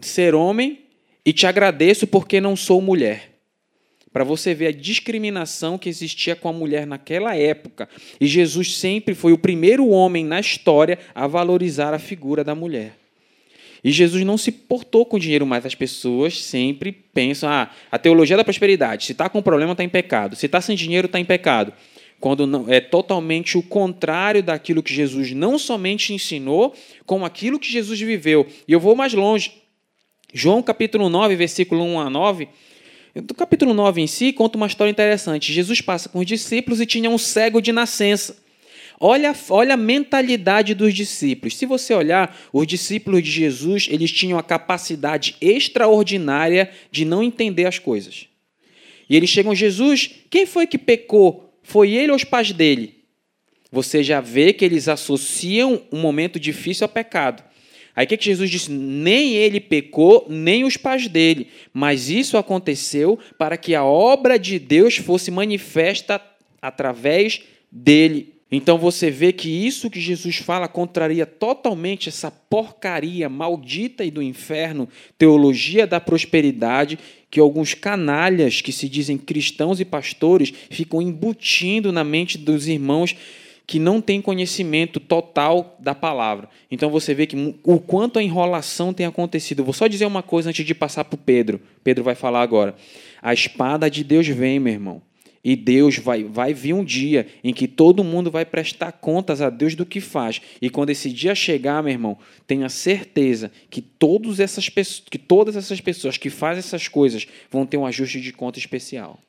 ser homem e te agradeço porque não sou mulher." Para você ver a discriminação que existia com a mulher naquela época. E Jesus sempre foi o primeiro homem na história a valorizar a figura da mulher. E Jesus não se portou com dinheiro, mas as pessoas sempre pensam: ah, a teologia da prosperidade, se está com problema, está em pecado. Se está sem dinheiro, está em pecado. Quando não, é totalmente o contrário daquilo que Jesus não somente ensinou, como aquilo que Jesus viveu. E eu vou mais longe. João capítulo 9, versículo 1 a 9, do capítulo 9 em si, conta uma história interessante. Jesus passa com os discípulos e tinha um cego de nascença. Olha, olha a mentalidade dos discípulos. Se você olhar, os discípulos de Jesus, eles tinham a capacidade extraordinária de não entender as coisas. E eles chegam, Jesus, quem foi que pecou? Foi ele ou os pais dele? Você já vê que eles associam um momento difícil ao pecado. Aí o que, que Jesus disse? Nem ele pecou, nem os pais dele, mas isso aconteceu para que a obra de Deus fosse manifesta através dele. Então você vê que isso que Jesus fala contraria totalmente essa porcaria maldita e do inferno, teologia da prosperidade, que alguns canalhas que se dizem cristãos e pastores ficam embutindo na mente dos irmãos que não tem conhecimento total da palavra. Então você vê que o quanto a enrolação tem acontecido. Vou só dizer uma coisa antes de passar para o Pedro. Pedro vai falar agora. A espada de Deus vem, meu irmão. E Deus vai, vai vir um dia em que todo mundo vai prestar contas a Deus do que faz. E quando esse dia chegar, meu irmão, tenha certeza que, todas essas que todas essas pessoas que fazem essas coisas vão ter um ajuste de conta especial.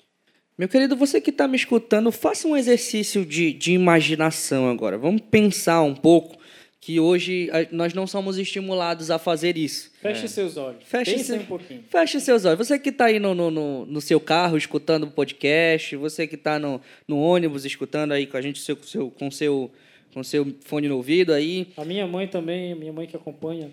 Meu querido, você que está me escutando, faça um exercício de, de imaginação agora. Vamos pensar um pouco que hoje nós não somos estimulados a fazer isso. Feche é. seus olhos. Feche Pense um pouquinho. Feche seus olhos. Você que está aí no, no, no, no, seu carro escutando o podcast, você que está no, no ônibus escutando aí com a gente seu, seu, com seu com seu fone no ouvido aí. A minha mãe também, minha mãe que acompanha.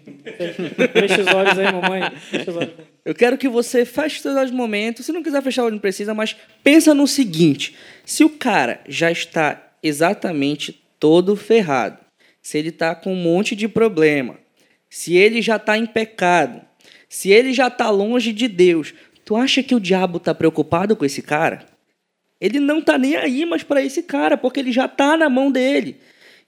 Feche os olhos aí, mamãe. Olhos. Eu quero que você feche os seus olhos no momento. Se não quiser fechar o olho, não precisa, mas pensa no seguinte: se o cara já está exatamente todo ferrado, se ele está com um monte de problema, se ele já está em pecado, se ele já está longe de Deus, tu acha que o diabo está preocupado com esse cara? Ele não está nem aí mais para esse cara, porque ele já está na mão dele.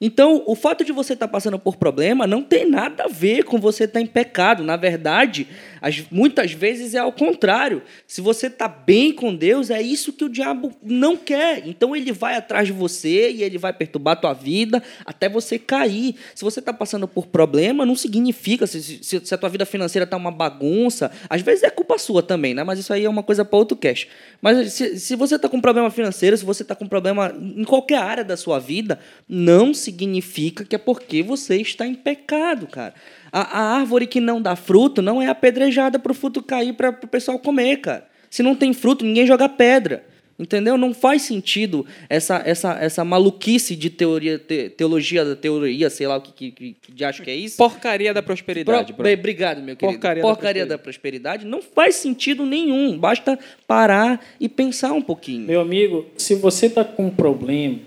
Então, o fato de você estar tá passando por problema não tem nada a ver com você estar tá em pecado. Na verdade, as, muitas vezes é ao contrário. Se você está bem com Deus, é isso que o diabo não quer. Então, ele vai atrás de você e ele vai perturbar a tua vida até você cair. Se você está passando por problema, não significa. Se, se, se a tua vida financeira está uma bagunça, às vezes é culpa sua também, né? Mas isso aí é uma coisa para outro cast. Mas se, se você está com problema financeiro, se você está com problema em qualquer área da sua vida, não significa que é porque você está em pecado, cara. A, a árvore que não dá fruto não é apedrejada para o fruto cair para o pessoal comer, cara. Se não tem fruto, ninguém joga pedra. Entendeu? Não faz sentido essa, essa, essa maluquice de teoria, te, teologia da teoria, sei lá o que, que, que, acho que é isso. Porcaria da prosperidade. Pro, obrigado, meu querido. Porcaria, Porcaria da, prosperidade. da, prosperidade. não faz sentido nenhum. Basta parar e pensar um pouquinho. Meu amigo, se você está com um problema,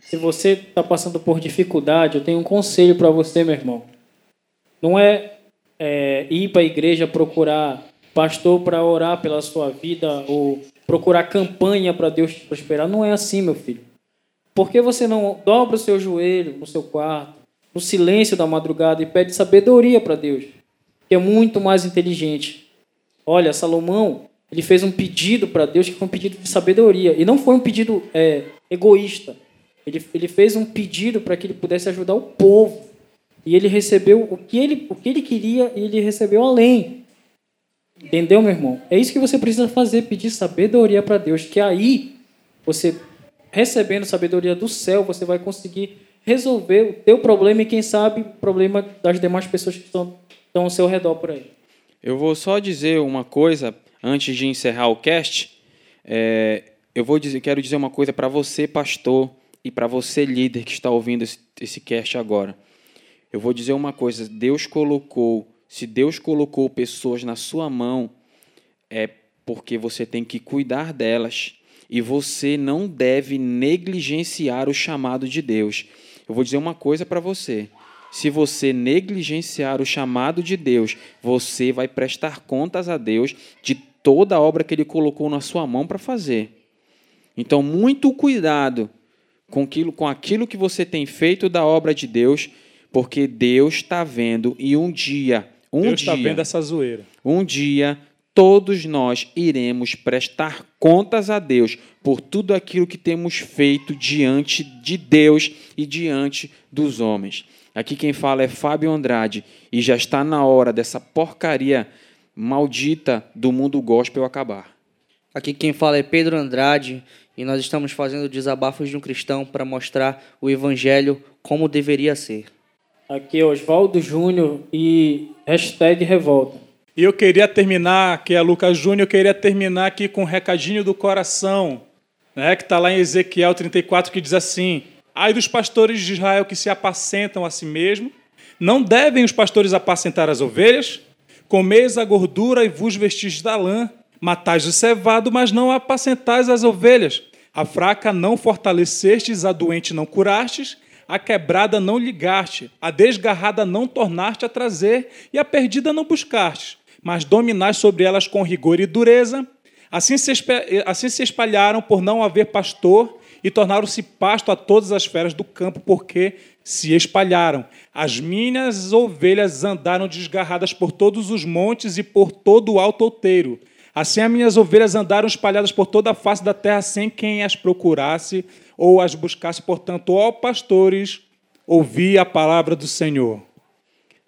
se você está passando por dificuldade, eu tenho um conselho para você, meu irmão. Não é, é ir para a igreja procurar pastor para orar pela sua vida ou procurar campanha para Deus te prosperar. Não é assim, meu filho. Por que você não dobra o seu joelho no seu quarto, no silêncio da madrugada e pede sabedoria para Deus, que é muito mais inteligente? Olha, Salomão, ele fez um pedido para Deus que foi um pedido de sabedoria e não foi um pedido é, egoísta. Ele, ele fez um pedido para que ele pudesse ajudar o povo. E ele recebeu o que ele, o que ele queria e ele recebeu além. Entendeu, meu irmão? É isso que você precisa fazer, pedir sabedoria para Deus, que aí você recebendo sabedoria do céu, você vai conseguir resolver o teu problema e quem sabe o problema das demais pessoas que estão, estão ao seu redor por aí. Eu vou só dizer uma coisa antes de encerrar o cast. É, eu vou dizer, quero dizer uma coisa para você, pastor, e para você, líder que está ouvindo esse, esse cast agora. Eu vou dizer uma coisa: Deus colocou, se Deus colocou pessoas na sua mão, é porque você tem que cuidar delas. E você não deve negligenciar o chamado de Deus. Eu vou dizer uma coisa para você. Se você negligenciar o chamado de Deus, você vai prestar contas a Deus de toda a obra que Ele colocou na sua mão para fazer. Então, muito cuidado com aquilo, com aquilo que você tem feito da obra de Deus, porque Deus está vendo e um dia, um Deus está vendo essa zoeira. Um dia todos nós iremos prestar contas a Deus por tudo aquilo que temos feito diante de Deus e diante dos homens. Aqui quem fala é Fábio Andrade e já está na hora dessa porcaria maldita do mundo gospel acabar. Aqui quem fala é Pedro Andrade e nós estamos fazendo desabafos de um cristão para mostrar o evangelho como deveria ser. Aqui é Oswaldo Júnior e hashtag revolta. E eu queria terminar, que é Lucas Júnior, eu queria terminar aqui com um recadinho do coração, né, que está lá em Ezequiel 34, que diz assim: Ai dos pastores de Israel que se apacentam a si mesmo, não devem os pastores apacentar as ovelhas? Comeis a gordura e vos vestis da lã, Matais o cevado, mas não apacentais as ovelhas. A fraca não fortalecestes, a doente não curastes, a quebrada não ligaste, a desgarrada não tornaste a trazer, e a perdida não buscaste, mas dominaste sobre elas com rigor e dureza. Assim se, assim se espalharam por não haver pastor, e tornaram-se pasto a todas as feras do campo, porque se espalharam. As minhas ovelhas andaram desgarradas por todos os montes e por todo o alto outeiro. Assim as minhas ovelhas andaram espalhadas por toda a face da terra, sem quem as procurasse ou as buscasse. Portanto, ó pastores, ouvi a palavra do Senhor.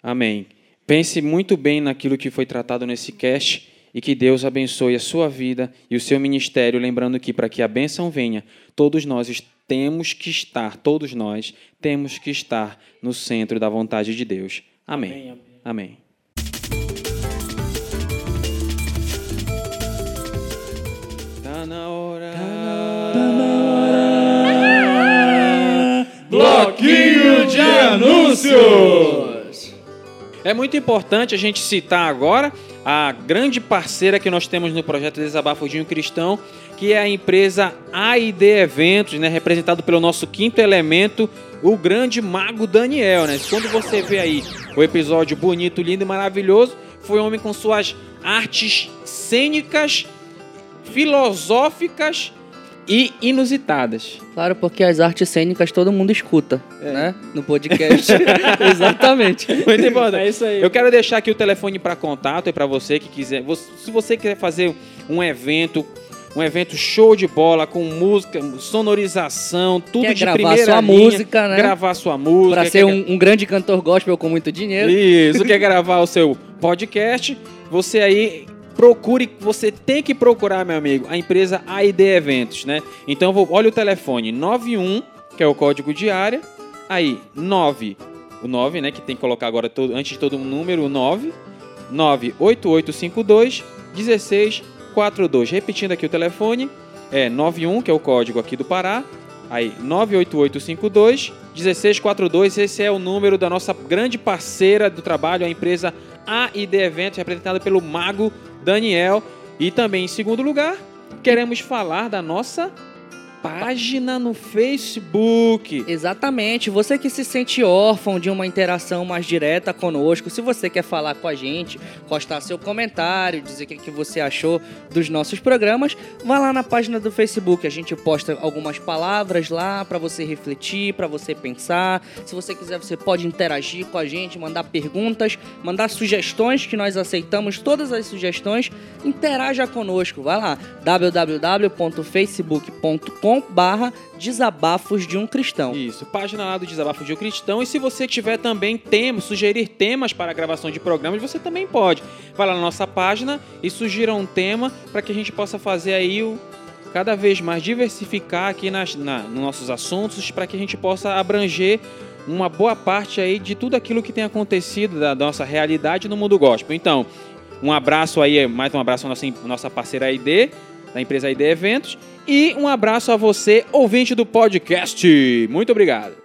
Amém. Pense muito bem naquilo que foi tratado nesse cast e que Deus abençoe a sua vida e o seu ministério, lembrando que para que a bênção venha, todos nós temos que estar, todos nós temos que estar no centro da vontade de Deus. Amém. Amém. amém. Tá na hora. Bloquinho de anúncios. É muito importante a gente citar agora a grande parceira que nós temos no projeto Desabafudinho Cristão, que é a empresa AID Eventos, né, representado pelo nosso quinto elemento, o grande mago Daniel. Né? Quando você vê aí o episódio bonito, lindo e maravilhoso, foi um homem com suas artes cênicas, filosóficas e inusitadas. Claro, porque as artes cênicas todo mundo escuta, é. né? No podcast. Exatamente. Muito importante. É isso aí. Eu quero deixar aqui o telefone para contato e para você que quiser. Se você quiser fazer um evento um evento show de bola com música, sonorização, tudo quer de gravar primeira sua linha, música, né? Gravar sua música. Para ser um, um, grande cantor gospel com muito dinheiro. Isso, quer gravar o seu podcast, você aí procure, você tem que procurar, meu amigo, a empresa AID Eventos, né? Então, vou, olha o telefone, 91, que é o código de área, aí, 9, o 9, né, que tem que colocar agora, todo, antes de todo o número, o 9, 98852 1642. Repetindo aqui o telefone, é 91, que é o código aqui do Pará, aí 98852 1642, esse é o número da nossa grande parceira do trabalho, a empresa AID Eventos, representada pelo Mago Daniel. E também, em segundo lugar, queremos falar da nossa página no Facebook. Exatamente. Você que se sente órfão de uma interação mais direta conosco, se você quer falar com a gente, postar seu comentário, dizer o que você achou dos nossos programas, vá lá na página do Facebook. A gente posta algumas palavras lá para você refletir, para você pensar. Se você quiser, você pode interagir com a gente, mandar perguntas, mandar sugestões que nós aceitamos todas as sugestões. Interaja conosco. Vai lá www.facebook.com barra Desabafos de um Cristão. Isso, página lá do Desabafos de um Cristão. E se você tiver também temas, sugerir temas para gravação de programas, você também pode. Vai lá na nossa página e sugira um tema para que a gente possa fazer aí o cada vez mais diversificar aqui nas, na, nos nossos assuntos, para que a gente possa abranger uma boa parte aí de tudo aquilo que tem acontecido da nossa realidade no mundo gospel. Então, um abraço aí, mais um abraço à nossa, nossa parceira ID, da empresa ID Eventos. E um abraço a você, ouvinte do podcast. Muito obrigado.